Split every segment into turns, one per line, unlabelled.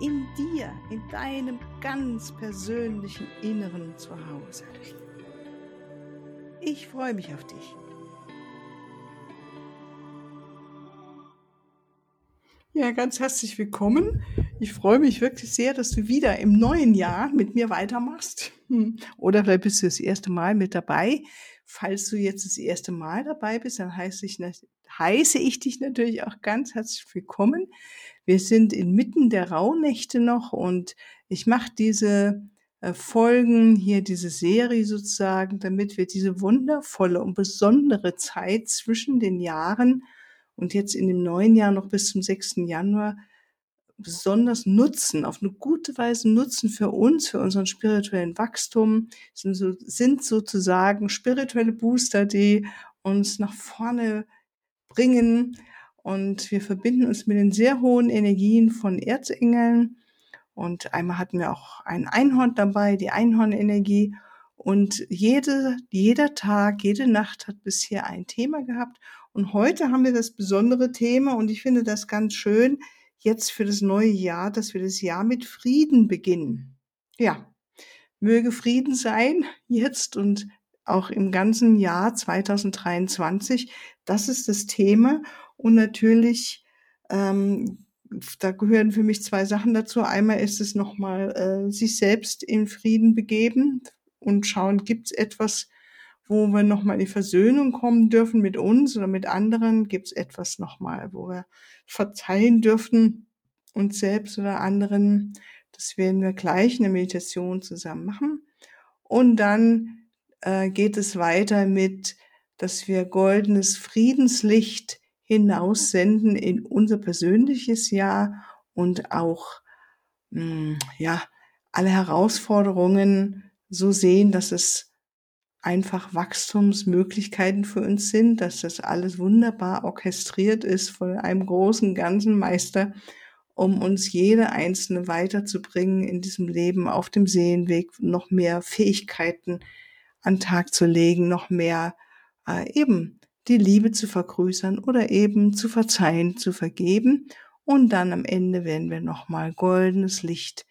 in dir, in deinem ganz persönlichen Inneren zu Hause. Ich freue mich auf dich. Ja, ganz herzlich willkommen. Ich freue mich wirklich sehr, dass du wieder im neuen Jahr mit mir weitermachst. Hm. Oder vielleicht bist du das erste Mal mit dabei. Falls du jetzt das erste Mal dabei bist, dann heiße ich, heiße ich dich natürlich auch ganz herzlich willkommen. Wir sind inmitten der Rauhnächte noch und ich mache diese äh, Folgen hier, diese Serie sozusagen, damit wir diese wundervolle und besondere Zeit zwischen den Jahren und jetzt in dem neuen Jahr noch bis zum 6. Januar besonders nutzen, auf eine gute Weise nutzen für uns, für unseren spirituellen Wachstum, sind, so, sind sozusagen spirituelle Booster, die uns nach vorne bringen, und wir verbinden uns mit den sehr hohen Energien von Erzengeln. Und einmal hatten wir auch ein Einhorn dabei, die Einhornenergie. Und jede, jeder Tag, jede Nacht hat bisher ein Thema gehabt. Und heute haben wir das besondere Thema und ich finde das ganz schön jetzt für das neue Jahr, dass wir das Jahr mit Frieden beginnen. Ja, möge Frieden sein jetzt und auch im ganzen Jahr 2023. Das ist das Thema. Und natürlich, ähm, da gehören für mich zwei Sachen dazu. Einmal ist es nochmal äh, sich selbst in Frieden begeben und schauen, gibt es etwas, wo wir nochmal in die Versöhnung kommen dürfen mit uns oder mit anderen? Gibt es etwas nochmal, wo wir verzeihen dürfen uns selbst oder anderen? Das werden wir gleich in der Meditation zusammen machen. Und dann äh, geht es weiter mit, dass wir goldenes Friedenslicht hinaussenden in unser persönliches Jahr und auch mh, hm, ja alle Herausforderungen so sehen, dass es einfach Wachstumsmöglichkeiten für uns sind, dass das alles wunderbar orchestriert ist von einem großen ganzen Meister, um uns jede einzelne weiterzubringen in diesem Leben auf dem Seelenweg, noch mehr Fähigkeiten an Tag zu legen, noch mehr äh, eben die Liebe zu vergrößern oder eben zu verzeihen, zu vergeben. Und dann am Ende werden wir nochmal goldenes Licht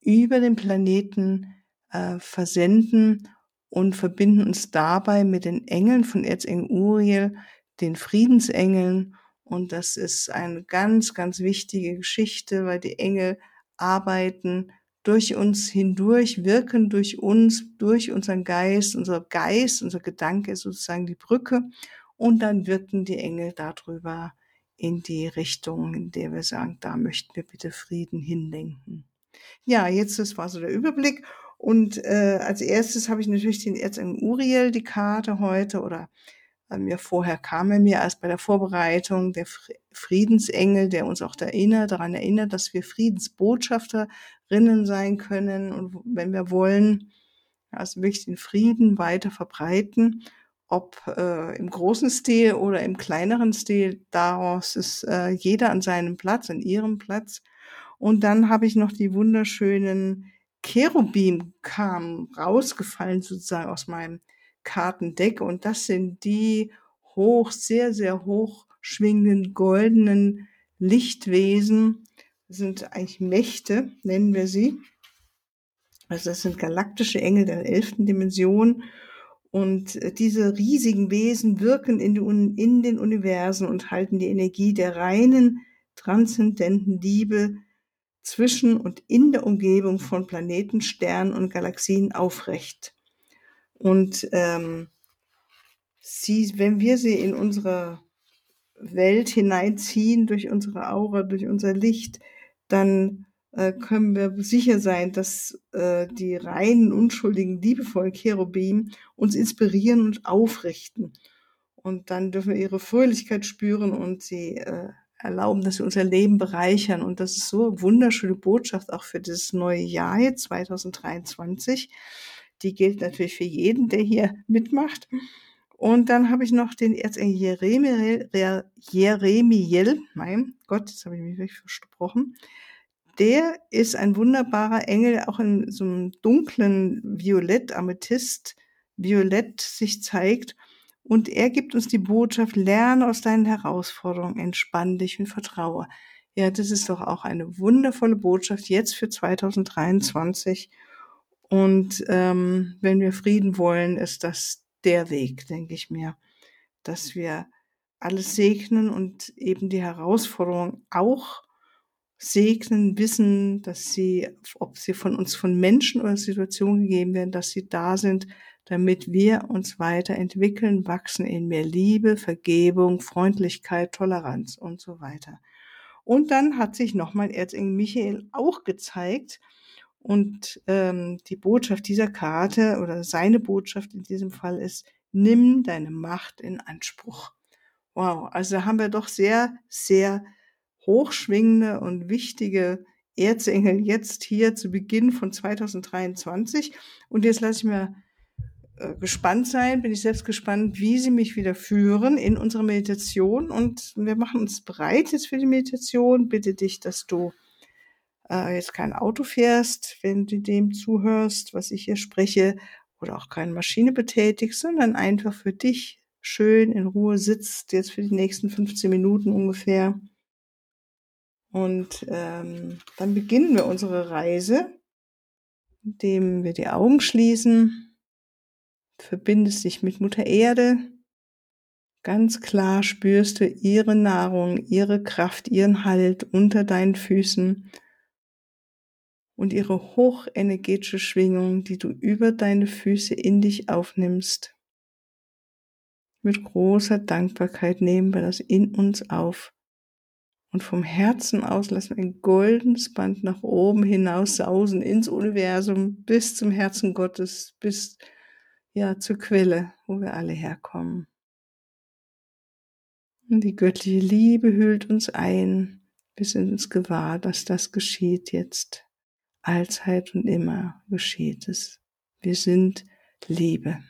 über den Planeten äh, versenden und verbinden uns dabei mit den Engeln von Erzengel Uriel, den Friedensengeln. Und das ist eine ganz, ganz wichtige Geschichte, weil die Engel arbeiten durch uns hindurch, wirken durch uns, durch unseren Geist. Unser Geist, unser Gedanke ist sozusagen die Brücke und dann wirken die Engel darüber in die Richtung, in der wir sagen, da möchten wir bitte Frieden hinlenken. Ja, jetzt das war so der Überblick. Und äh, als erstes habe ich natürlich den Erzengel Uriel, die Karte heute, oder äh, mir vorher kam er mir erst bei der Vorbereitung, der Friedensengel, der uns auch erinnert, daran erinnert, dass wir Friedensbotschafterinnen sein können und wenn wir wollen, also wirklich den Frieden weiter verbreiten ob äh, im großen Stil oder im kleineren Stil, daraus ist äh, jeder an seinem Platz, an ihrem Platz. Und dann habe ich noch die wunderschönen Cherubim kamen rausgefallen sozusagen aus meinem Kartendeck und das sind die hoch, sehr, sehr hoch schwingenden goldenen Lichtwesen. Das sind eigentlich Mächte, nennen wir sie. Also das sind galaktische Engel der elften Dimension und äh, diese riesigen Wesen wirken in, die, in den Universen und halten die Energie der reinen, transzendenten Liebe zwischen und in der Umgebung von Planeten, Sternen und Galaxien aufrecht. Und ähm, sie, wenn wir sie in unsere Welt hineinziehen durch unsere Aura, durch unser Licht, dann äh, können wir sicher sein, dass äh, die reinen, unschuldigen, liebevollen Cherubim uns inspirieren und aufrichten. Und dann dürfen wir ihre Fröhlichkeit spüren und sie äh, erlauben, dass sie unser Leben bereichern. Und das ist so eine wunderschöne Botschaft auch für dieses neue Jahr jetzt 2023. Die gilt natürlich für jeden, der hier mitmacht. Und dann habe ich noch den Erzengel Jeremiel, Jeremiel, mein Gott, jetzt habe ich mich wirklich versprochen. Der ist ein wunderbarer Engel, auch in so einem dunklen Violett, Amethyst, Violett sich zeigt. Und er gibt uns die Botschaft, lerne aus deinen Herausforderungen, entspann dich und vertraue. Ja, das ist doch auch eine wundervolle Botschaft jetzt für 2023. Und ähm, wenn wir Frieden wollen, ist das der Weg, denke ich mir, dass wir alles segnen und eben die Herausforderungen auch segnen, wissen, dass sie, ob sie von uns von Menschen oder Situationen gegeben werden, dass sie da sind, damit wir uns weiterentwickeln, wachsen in mehr Liebe, Vergebung, Freundlichkeit, Toleranz und so weiter. Und dann hat sich nochmal Erzengel Michael auch gezeigt und ähm, die Botschaft dieser Karte oder seine Botschaft in diesem Fall ist, nimm deine Macht in Anspruch. Wow, also haben wir doch sehr, sehr hochschwingende und wichtige Erzengel jetzt hier zu Beginn von 2023. Und jetzt lasse ich mir äh, gespannt sein, bin ich selbst gespannt, wie sie mich wieder führen in unserer Meditation. Und wir machen uns bereit jetzt für die Meditation. Bitte dich, dass du äh, jetzt kein Auto fährst, wenn du dem zuhörst, was ich hier spreche, oder auch keine Maschine betätigst, sondern einfach für dich schön in Ruhe sitzt, jetzt für die nächsten 15 Minuten ungefähr. Und ähm, dann beginnen wir unsere Reise, indem wir die Augen schließen verbindest dich mit Mutter Erde. Ganz klar spürst du ihre Nahrung, ihre Kraft, ihren Halt unter deinen Füßen und ihre hochenergetische Schwingung, die du über deine Füße in dich aufnimmst. Mit großer Dankbarkeit nehmen wir das in uns auf. Und vom Herzen aus lassen wir ein goldenes Band nach oben hinaus sausen ins Universum bis zum Herzen Gottes, bis ja, zur Quelle, wo wir alle herkommen. Und die göttliche Liebe hüllt uns ein. Sind uns gewahr, dass das geschieht jetzt. Allzeit und immer geschieht es. Wir sind Liebe.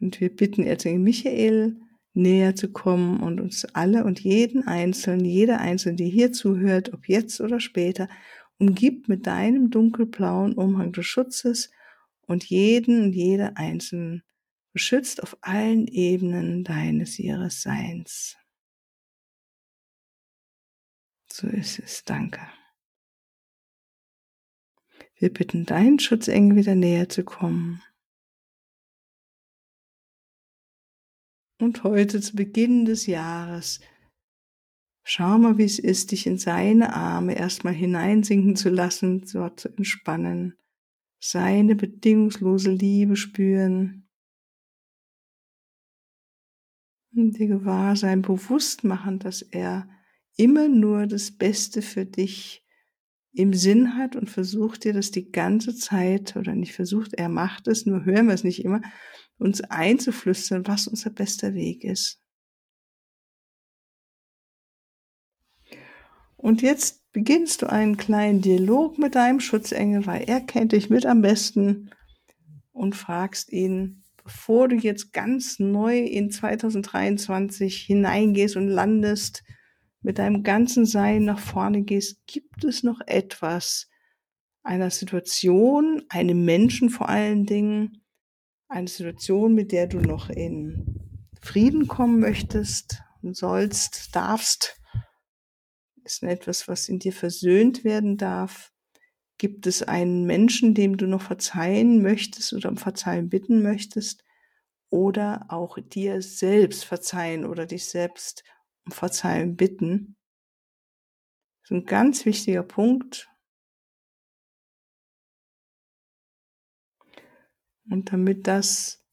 Und wir bitten Erzengel Michael, näher zu kommen und uns alle und jeden Einzelnen, jeder Einzelne, die hier zuhört, ob jetzt oder später, umgibt mit deinem dunkelblauen Umhang des Schutzes und jeden und jede einzelnen beschützt auf allen Ebenen deines ihres Seins. So ist es. Danke. Wir bitten deinen Schutzengel wieder näher zu kommen. Und heute zu Beginn des Jahres, schau mal, wie es ist, dich in seine Arme erstmal hineinsinken zu lassen, dort zu entspannen. Seine bedingungslose Liebe spüren. Und dir gewahr sein, bewusst machen, dass er immer nur das Beste für dich im Sinn hat und versucht dir das die ganze Zeit, oder nicht versucht, er macht es, nur hören wir es nicht immer, uns einzuflüstern, was unser bester Weg ist. Und jetzt beginnst du einen kleinen Dialog mit deinem Schutzengel, weil er kennt dich mit am besten und fragst ihn, bevor du jetzt ganz neu in 2023 hineingehst und landest, mit deinem ganzen Sein nach vorne gehst, gibt es noch etwas einer Situation, einem Menschen vor allen Dingen, eine Situation, mit der du noch in Frieden kommen möchtest und sollst, darfst, ist etwas, was in dir versöhnt werden darf? Gibt es einen Menschen, dem du noch verzeihen möchtest oder um Verzeihen bitten möchtest? Oder auch dir selbst verzeihen oder dich selbst um Verzeihen bitten? Das ist ein ganz wichtiger Punkt. Und damit das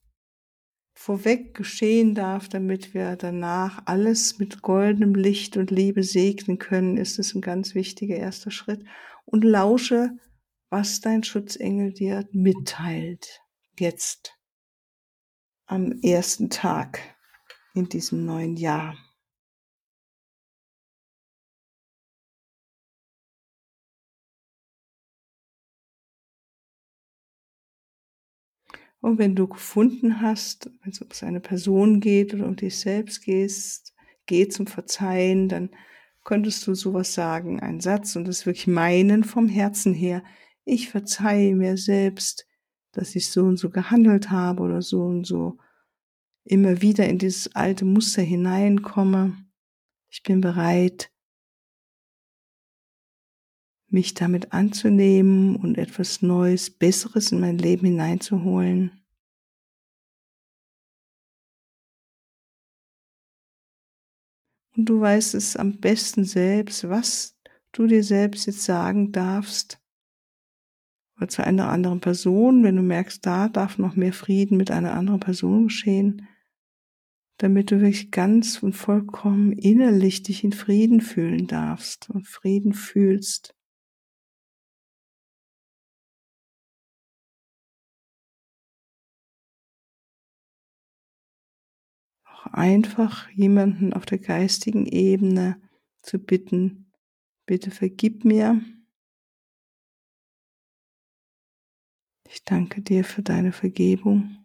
vorweg geschehen darf, damit wir danach alles mit goldenem Licht und Liebe segnen können, ist es ein ganz wichtiger erster Schritt. Und lausche, was dein Schutzengel dir mitteilt. Jetzt am ersten Tag in diesem neuen Jahr. Und wenn du gefunden hast, wenn es um eine Person geht oder um dich selbst gehst, geht zum Verzeihen, dann könntest du sowas sagen, einen Satz und das wirklich meinen vom Herzen her. Ich verzeihe mir selbst, dass ich so und so gehandelt habe oder so und so immer wieder in dieses alte Muster hineinkomme. Ich bin bereit, mich damit anzunehmen und etwas Neues, Besseres in mein Leben hineinzuholen. Und du weißt es am besten selbst, was du dir selbst jetzt sagen darfst. Oder zu einer anderen Person, wenn du merkst, da darf noch mehr Frieden mit einer anderen Person geschehen, damit du wirklich ganz und vollkommen innerlich dich in Frieden fühlen darfst und Frieden fühlst. Auch einfach jemanden auf der geistigen Ebene zu bitten, bitte vergib mir. Ich danke dir für deine Vergebung.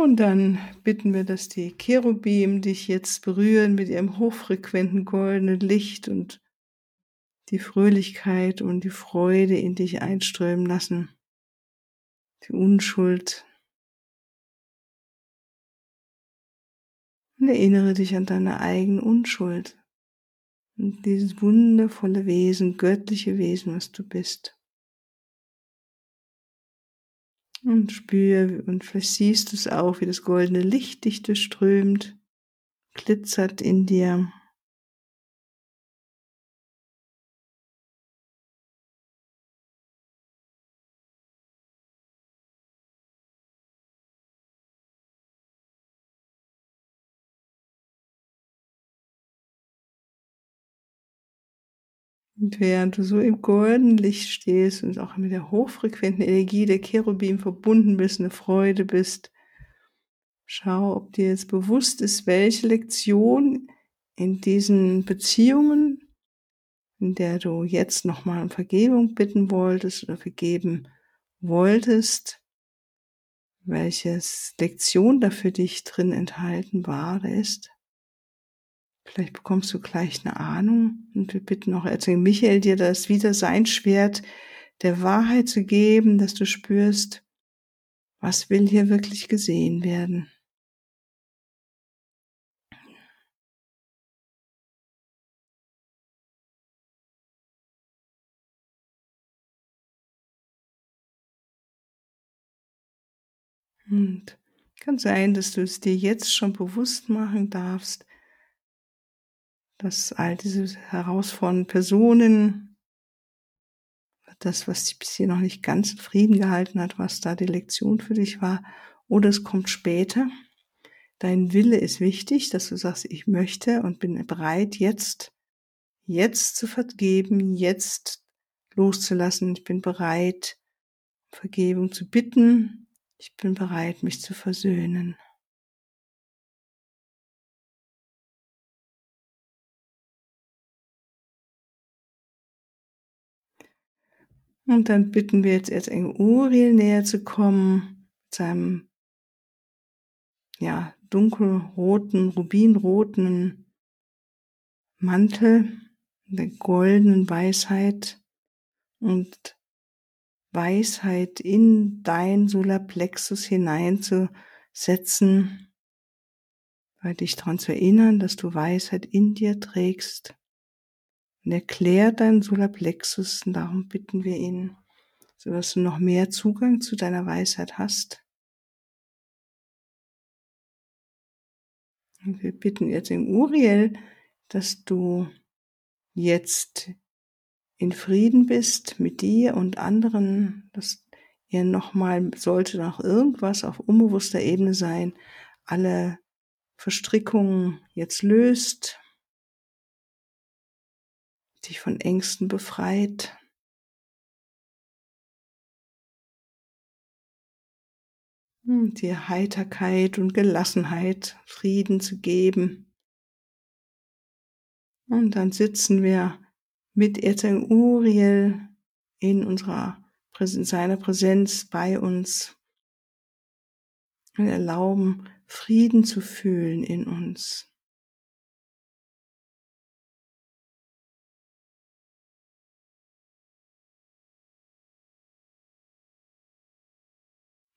Und dann bitten wir, dass die Cherubim dich jetzt berühren mit ihrem hochfrequenten goldenen Licht und die Fröhlichkeit und die Freude in dich einströmen lassen. Die Unschuld. Und erinnere dich an deine eigene Unschuld. Und dieses wundervolle Wesen, göttliche Wesen, was du bist. Und spür, und vielleicht siehst du es auch, wie das goldene Licht dich durchströmt, glitzert in dir. Und während du so im goldenen Licht stehst und auch mit der hochfrequenten Energie der Cherubim verbunden bist, eine Freude bist, schau, ob dir jetzt bewusst ist, welche Lektion in diesen Beziehungen, in der du jetzt nochmal um Vergebung bitten wolltest oder vergeben wolltest, welches Lektion da für dich drin enthalten war oder ist. Vielleicht bekommst du gleich eine Ahnung und wir bitten auch Erzengel Michael dir das wieder sein Schwert der Wahrheit zu geben, dass du spürst, was will hier wirklich gesehen werden. Und kann sein, dass du es dir jetzt schon bewusst machen darfst, dass all diese herausfordernden Personen, das, was dich bis hier noch nicht ganz in Frieden gehalten hat, was da die Lektion für dich war, oder es kommt später. Dein Wille ist wichtig, dass du sagst, ich möchte und bin bereit, jetzt, jetzt zu vergeben, jetzt loszulassen. Ich bin bereit, Vergebung zu bitten. Ich bin bereit, mich zu versöhnen. Und dann bitten wir jetzt Erzengel Uriel näher zu kommen, mit seinem, ja, dunkelroten, rubinroten Mantel, der goldenen Weisheit und Weisheit in dein Solarplexus hineinzusetzen, bei dich daran zu erinnern, dass du Weisheit in dir trägst und erklärt deinen Solarplexus und darum bitten wir ihn, sodass du noch mehr Zugang zu deiner Weisheit hast. Und wir bitten jetzt im Uriel, dass du jetzt in Frieden bist mit dir und anderen, dass ihr nochmal, sollte noch irgendwas auf unbewusster Ebene sein, alle Verstrickungen jetzt löst, dich von Ängsten befreit. hm, dir Heiterkeit und Gelassenheit, Frieden zu geben. Und dann sitzen wir mit Erzengel Uriel in unserer in seiner Präsenz bei uns und erlauben Frieden zu fühlen in uns.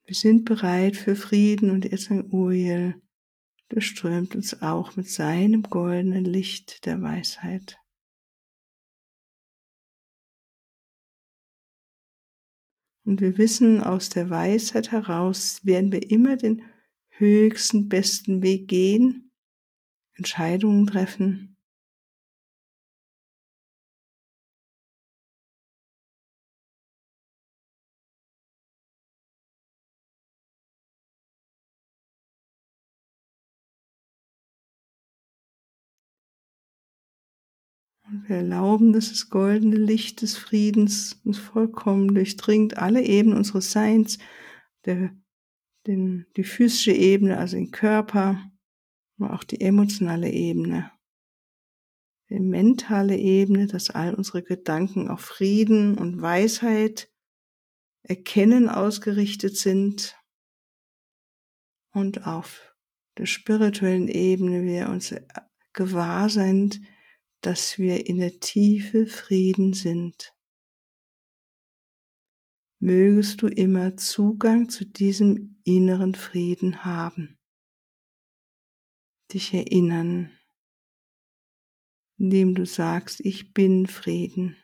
Wir sind bereit für Frieden und Erzengel Uriel durchströmt uns auch mit seinem goldenen Licht der Weisheit. Und wir wissen, aus der Weisheit heraus werden wir immer den höchsten, besten Weg gehen, Entscheidungen treffen. Wir erlauben, dass das goldene Licht des Friedens uns vollkommen durchdringt, alle Ebenen unseres Seins, der, den, die physische Ebene, also den Körper, aber auch die emotionale Ebene, die mentale Ebene, dass all unsere Gedanken auf Frieden und Weisheit, Erkennen ausgerichtet sind. Und auf der spirituellen Ebene wir uns gewahr sind, dass wir in der Tiefe Frieden sind. Mögest du immer Zugang zu diesem inneren Frieden haben, dich erinnern, indem du sagst, ich bin Frieden.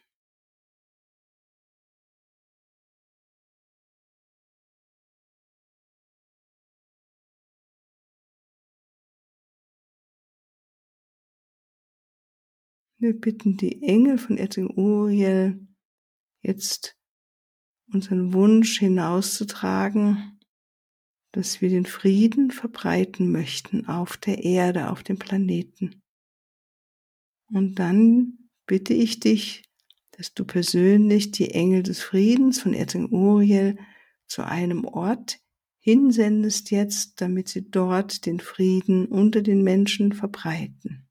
Wir bitten die Engel von Erzengel Uriel jetzt unseren Wunsch hinauszutragen, dass wir den Frieden verbreiten möchten auf der Erde, auf dem Planeten. Und dann bitte ich dich, dass du persönlich die Engel des Friedens von Erzengel Uriel zu einem Ort hinsendest jetzt, damit sie dort den Frieden unter den Menschen verbreiten.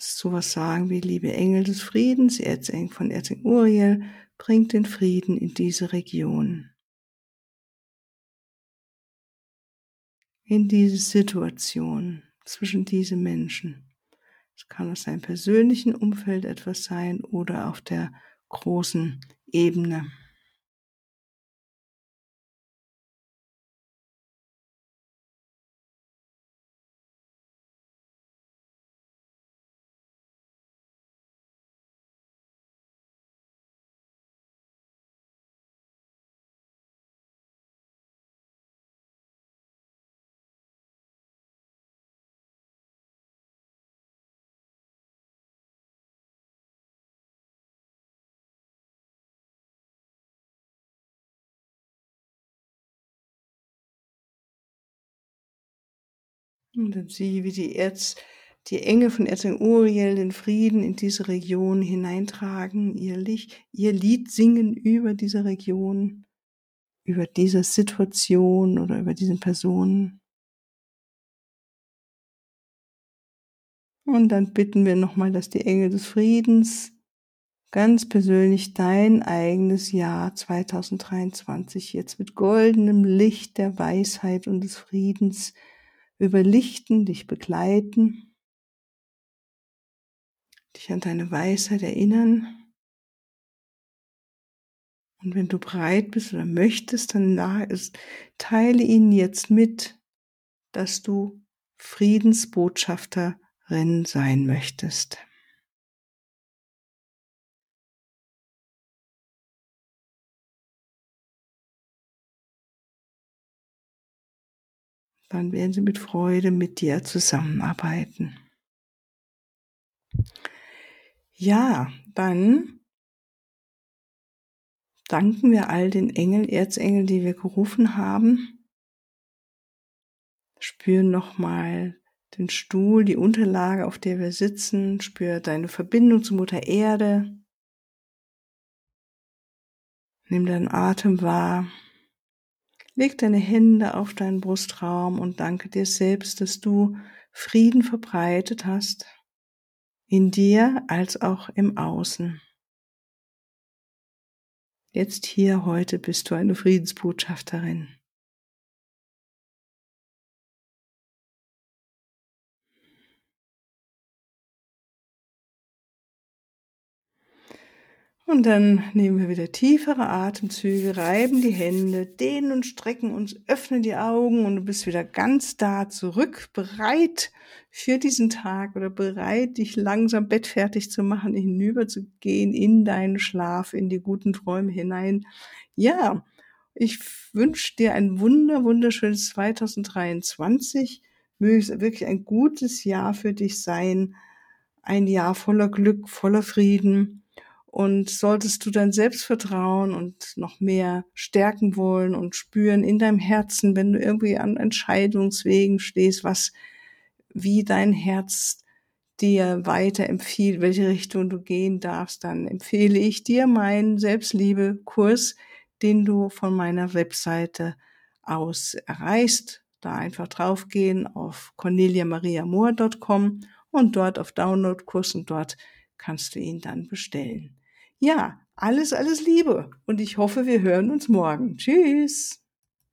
Kannst sowas sagen wie, liebe Engel des Friedens, Erzengel von Erzengel Uriel, bringt den Frieden in diese Region. In diese Situation zwischen diese Menschen. Es kann aus seinem persönlichen Umfeld etwas sein oder auf der großen Ebene. Und dann sieh, wie die Erz, die Engel von Erzengel Uriel den Frieden in diese Region hineintragen, ihr Licht, ihr Lied singen über diese Region, über diese Situation oder über diesen Personen. Und dann bitten wir nochmal, dass die Engel des Friedens ganz persönlich dein eigenes Jahr 2023 jetzt mit goldenem Licht der Weisheit und des Friedens überlichten, dich begleiten, dich an deine Weisheit erinnern. Und wenn du bereit bist oder möchtest, dann ist, teile ihnen jetzt mit, dass du Friedensbotschafterin sein möchtest. Dann werden sie mit Freude mit dir zusammenarbeiten. Ja, dann danken wir all den Engeln, Erzengeln, die wir gerufen haben. Spüren nochmal den Stuhl, die Unterlage, auf der wir sitzen. Spür deine Verbindung zu Mutter Erde. Nimm deinen Atem wahr. Leg deine Hände auf deinen Brustraum und danke dir selbst, dass du Frieden verbreitet hast, in dir als auch im Außen. Jetzt hier heute bist du eine Friedensbotschafterin. Und dann nehmen wir wieder tiefere Atemzüge, reiben die Hände, dehnen und strecken uns, öffnen die Augen und du bist wieder ganz da zurück, bereit für diesen Tag oder bereit, dich langsam bettfertig zu machen, hinüberzugehen in deinen Schlaf, in die guten Träume hinein. Ja, ich wünsche dir ein wunder, wunderschönes 2023. Möge es wirklich ein gutes Jahr für dich sein. Ein Jahr voller Glück, voller Frieden und solltest du dein Selbstvertrauen und noch mehr stärken wollen und spüren in deinem Herzen, wenn du irgendwie an Entscheidungswegen stehst, was, wie dein Herz dir weiter empfiehlt, welche Richtung du gehen darfst, dann empfehle ich dir meinen Selbstliebe-Kurs, den du von meiner Webseite aus erreichst. Da einfach draufgehen auf corneliamariamoor.com und dort auf Download-Kurs und dort kannst du ihn dann bestellen. Ja, alles, alles Liebe und ich hoffe, wir hören uns morgen. Tschüss.